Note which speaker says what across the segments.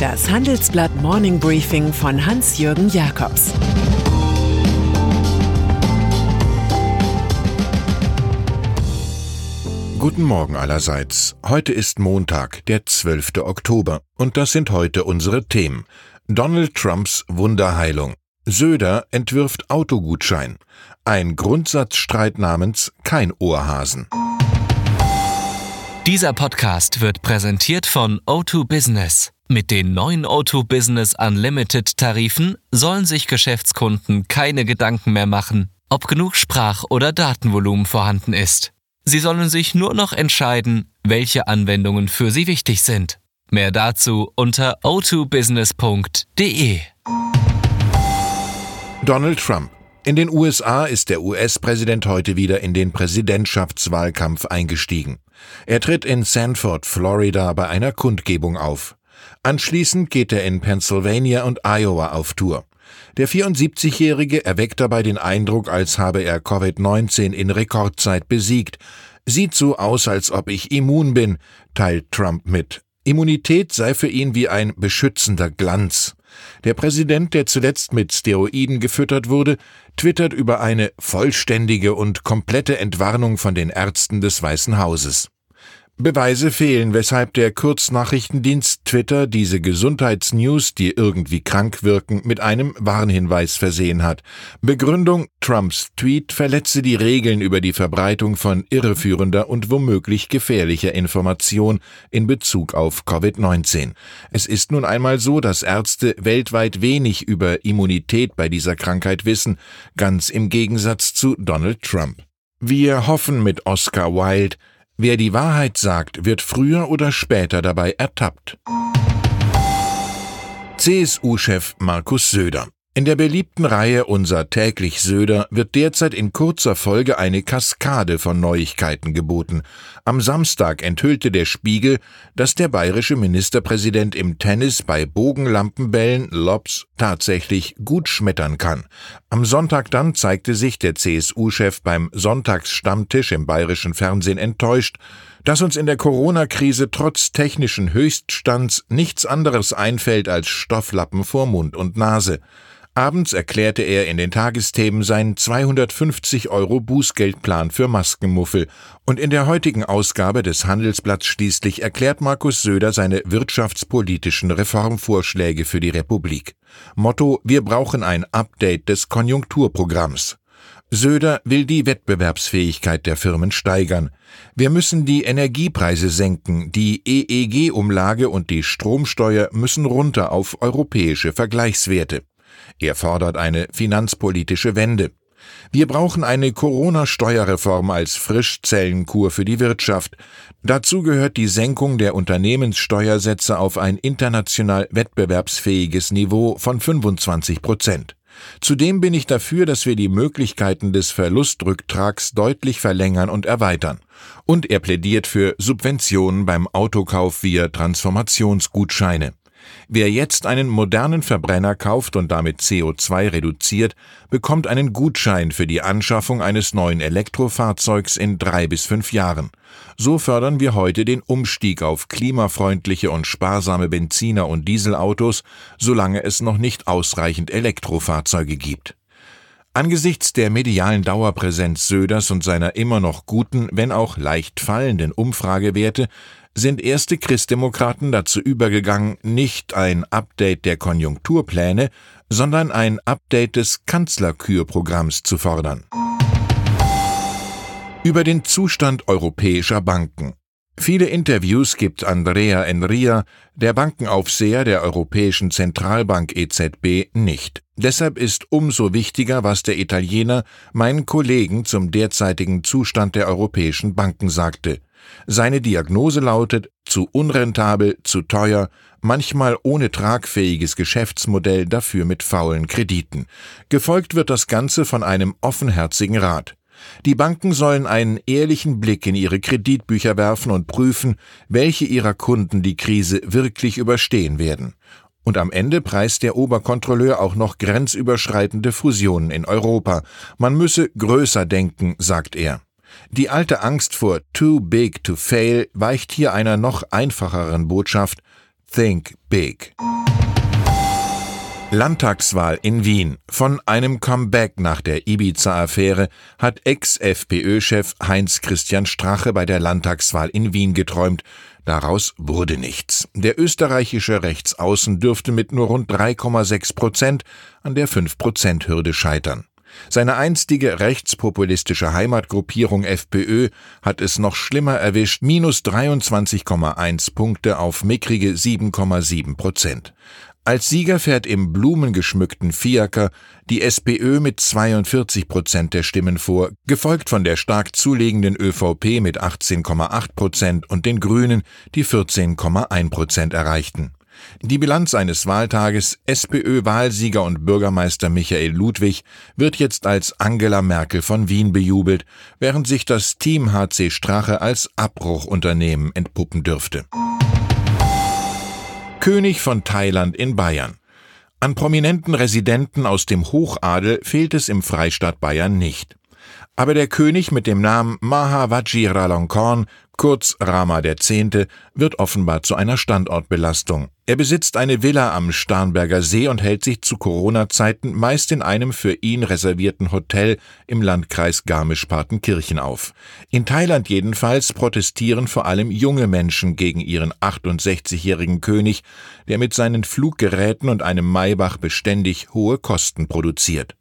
Speaker 1: Das Handelsblatt Morning Briefing von Hans-Jürgen Jakobs
Speaker 2: Guten Morgen allerseits. Heute ist Montag, der 12. Oktober, und das sind heute unsere Themen. Donald Trumps Wunderheilung. Söder entwirft Autogutschein. Ein Grundsatzstreit namens Kein Ohrhasen.
Speaker 3: Dieser Podcast wird präsentiert von O2 Business. Mit den neuen O2 Business Unlimited Tarifen sollen sich Geschäftskunden keine Gedanken mehr machen, ob genug Sprach- oder Datenvolumen vorhanden ist. Sie sollen sich nur noch entscheiden, welche Anwendungen für sie wichtig sind. Mehr dazu unter o2business.de.
Speaker 2: Donald Trump. In den USA ist der US-Präsident heute wieder in den Präsidentschaftswahlkampf eingestiegen. Er tritt in Sanford, Florida bei einer Kundgebung auf. Anschließend geht er in Pennsylvania und Iowa auf Tour. Der 74-Jährige erweckt dabei den Eindruck, als habe er Covid-19 in Rekordzeit besiegt. Sieht so aus, als ob ich immun bin, teilt Trump mit. Immunität sei für ihn wie ein beschützender Glanz. Der Präsident, der zuletzt mit Steroiden gefüttert wurde, twittert über eine vollständige und komplette Entwarnung von den Ärzten des Weißen Hauses. Beweise fehlen, weshalb der Kurznachrichtendienst Twitter diese Gesundheitsnews, die irgendwie krank wirken, mit einem Warnhinweis versehen hat. Begründung Trumps Tweet verletze die Regeln über die Verbreitung von irreführender und womöglich gefährlicher Information in Bezug auf Covid-19. Es ist nun einmal so, dass Ärzte weltweit wenig über Immunität bei dieser Krankheit wissen, ganz im Gegensatz zu Donald Trump. Wir hoffen mit Oscar Wilde, Wer die Wahrheit sagt, wird früher oder später dabei ertappt. CSU-Chef Markus Söder in der beliebten Reihe Unser täglich Söder wird derzeit in kurzer Folge eine Kaskade von Neuigkeiten geboten. Am Samstag enthüllte der Spiegel, dass der bayerische Ministerpräsident im Tennis bei Bogenlampenbällen Lobs tatsächlich gut schmettern kann. Am Sonntag dann zeigte sich der CSU-Chef beim Sonntagsstammtisch im bayerischen Fernsehen enttäuscht, dass uns in der Corona-Krise trotz technischen Höchststands nichts anderes einfällt als Stofflappen vor Mund und Nase. Abends erklärte er in den Tagesthemen seinen 250 Euro Bußgeldplan für Maskenmuffel und in der heutigen Ausgabe des Handelsblatts schließlich erklärt Markus Söder seine wirtschaftspolitischen Reformvorschläge für die Republik. Motto Wir brauchen ein Update des Konjunkturprogramms. Söder will die Wettbewerbsfähigkeit der Firmen steigern. Wir müssen die Energiepreise senken, die EEG-Umlage und die Stromsteuer müssen runter auf europäische Vergleichswerte. Er fordert eine finanzpolitische Wende. Wir brauchen eine Corona-Steuerreform als Frischzellenkur für die Wirtschaft. Dazu gehört die Senkung der Unternehmenssteuersätze auf ein international wettbewerbsfähiges Niveau von 25 Prozent. Zudem bin ich dafür, dass wir die Möglichkeiten des Verlustrücktrags deutlich verlängern und erweitern. Und er plädiert für Subventionen beim Autokauf via Transformationsgutscheine. Wer jetzt einen modernen Verbrenner kauft und damit CO2 reduziert, bekommt einen Gutschein für die Anschaffung eines neuen Elektrofahrzeugs in drei bis fünf Jahren. So fördern wir heute den Umstieg auf klimafreundliche und sparsame Benziner- und Dieselautos, solange es noch nicht ausreichend Elektrofahrzeuge gibt. Angesichts der medialen Dauerpräsenz Söders und seiner immer noch guten, wenn auch leicht fallenden Umfragewerte sind erste Christdemokraten dazu übergegangen, nicht ein Update der Konjunkturpläne, sondern ein Update des Kanzlerkürprogramms zu fordern. Über den Zustand europäischer Banken. Viele Interviews gibt Andrea Enria, der Bankenaufseher der Europäischen Zentralbank EZB, nicht. Deshalb ist umso wichtiger, was der Italiener meinen Kollegen zum derzeitigen Zustand der europäischen Banken sagte. Seine Diagnose lautet zu unrentabel, zu teuer, manchmal ohne tragfähiges Geschäftsmodell, dafür mit faulen Krediten. Gefolgt wird das Ganze von einem offenherzigen Rat. Die Banken sollen einen ehrlichen Blick in ihre Kreditbücher werfen und prüfen, welche ihrer Kunden die Krise wirklich überstehen werden. Und am Ende preist der Oberkontrolleur auch noch grenzüberschreitende Fusionen in Europa. Man müsse größer denken, sagt er. Die alte Angst vor too big to fail weicht hier einer noch einfacheren Botschaft Think Big. Landtagswahl in Wien. Von einem Comeback nach der Ibiza-Affäre hat Ex-FPÖ-Chef Heinz-Christian Strache bei der Landtagswahl in Wien geträumt. Daraus wurde nichts. Der österreichische Rechtsaußen dürfte mit nur rund 3,6 Prozent an der 5-Prozent-Hürde scheitern. Seine einstige rechtspopulistische Heimatgruppierung FPÖ hat es noch schlimmer erwischt, minus 23,1 Punkte auf mickrige 7,7 Prozent. Als Sieger fährt im blumengeschmückten Fiaker die SPÖ mit 42 Prozent der Stimmen vor, gefolgt von der stark zulegenden ÖVP mit 18,8 Prozent und den Grünen, die 14,1 Prozent erreichten. Die Bilanz eines Wahltages SPÖ-Wahlsieger und Bürgermeister Michael Ludwig wird jetzt als Angela Merkel von Wien bejubelt, während sich das Team HC Strache als Abbruchunternehmen entpuppen dürfte. König von Thailand in Bayern. An prominenten Residenten aus dem Hochadel fehlt es im Freistaat Bayern nicht. Aber der König mit dem Namen Maha Vajiralongkorn, kurz Rama X., wird offenbar zu einer Standortbelastung. Er besitzt eine Villa am Starnberger See und hält sich zu Corona-Zeiten meist in einem für ihn reservierten Hotel im Landkreis Garmisch-Partenkirchen auf. In Thailand jedenfalls protestieren vor allem junge Menschen gegen ihren 68-jährigen König, der mit seinen Fluggeräten und einem Maybach beständig hohe Kosten produziert.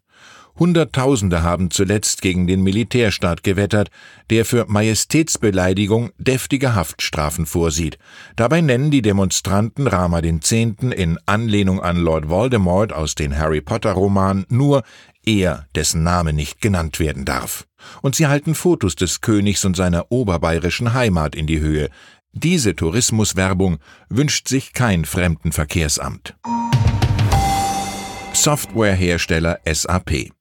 Speaker 2: Hunderttausende haben zuletzt gegen den Militärstaat gewettert, der für Majestätsbeleidigung deftige Haftstrafen vorsieht. Dabei nennen die Demonstranten Rama X. in Anlehnung an Lord Voldemort aus den Harry Potter Romanen nur er, dessen Name nicht genannt werden darf. Und sie halten Fotos des Königs und seiner oberbayerischen Heimat in die Höhe. Diese Tourismuswerbung wünscht sich kein Fremdenverkehrsamt. Softwarehersteller SAP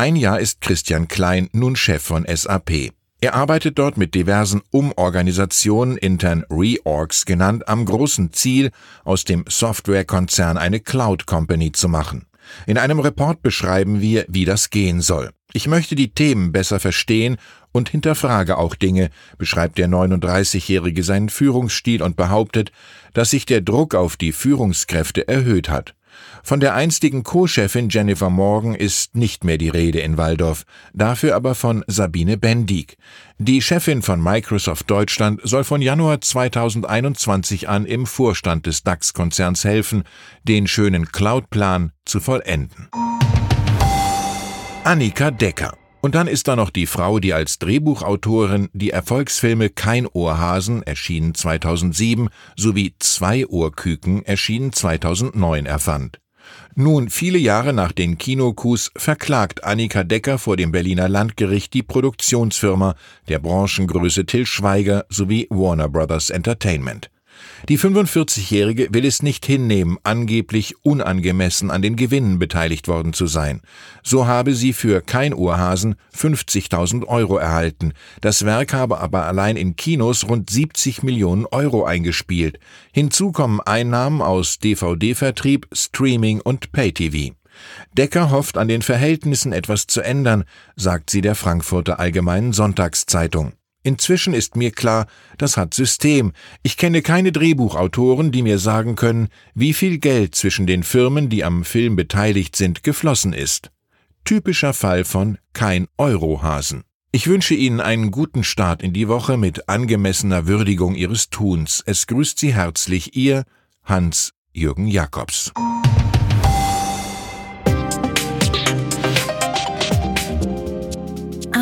Speaker 2: ein Jahr ist Christian Klein nun Chef von SAP. Er arbeitet dort mit diversen Umorganisationen, intern Reorgs genannt, am großen Ziel, aus dem Softwarekonzern eine Cloud Company zu machen. In einem Report beschreiben wir, wie das gehen soll. Ich möchte die Themen besser verstehen und hinterfrage auch Dinge, beschreibt der 39-Jährige seinen Führungsstil und behauptet, dass sich der Druck auf die Führungskräfte erhöht hat. Von der einstigen Co-Chefin Jennifer Morgan ist nicht mehr die Rede in Waldorf, dafür aber von Sabine Bendig. Die Chefin von Microsoft Deutschland soll von Januar 2021 an im Vorstand des DAX-Konzerns helfen, den schönen Cloud-Plan zu vollenden. Annika Decker und dann ist da noch die Frau, die als Drehbuchautorin die Erfolgsfilme Kein Ohrhasen erschienen 2007 sowie Zwei Ohrküken erschienen 2009 erfand. Nun, viele Jahre nach den Kinokus verklagt Annika Decker vor dem Berliner Landgericht die Produktionsfirma der Branchengröße Till Schweiger sowie Warner Brothers Entertainment. Die 45-Jährige will es nicht hinnehmen, angeblich unangemessen an den Gewinnen beteiligt worden zu sein. So habe sie für Kein Ohrhasen 50.000 Euro erhalten. Das Werk habe aber allein in Kinos rund 70 Millionen Euro eingespielt. Hinzu kommen Einnahmen aus DVD-Vertrieb, Streaming und Pay-TV. Decker hofft an den Verhältnissen etwas zu ändern, sagt sie der Frankfurter Allgemeinen Sonntagszeitung. Inzwischen ist mir klar, das hat System. Ich kenne keine Drehbuchautoren, die mir sagen können, wie viel Geld zwischen den Firmen, die am Film beteiligt sind, geflossen ist. Typischer Fall von kein Eurohasen. Ich wünsche Ihnen einen guten Start in die Woche mit angemessener Würdigung Ihres Tuns. Es grüßt Sie herzlich Ihr Hans Jürgen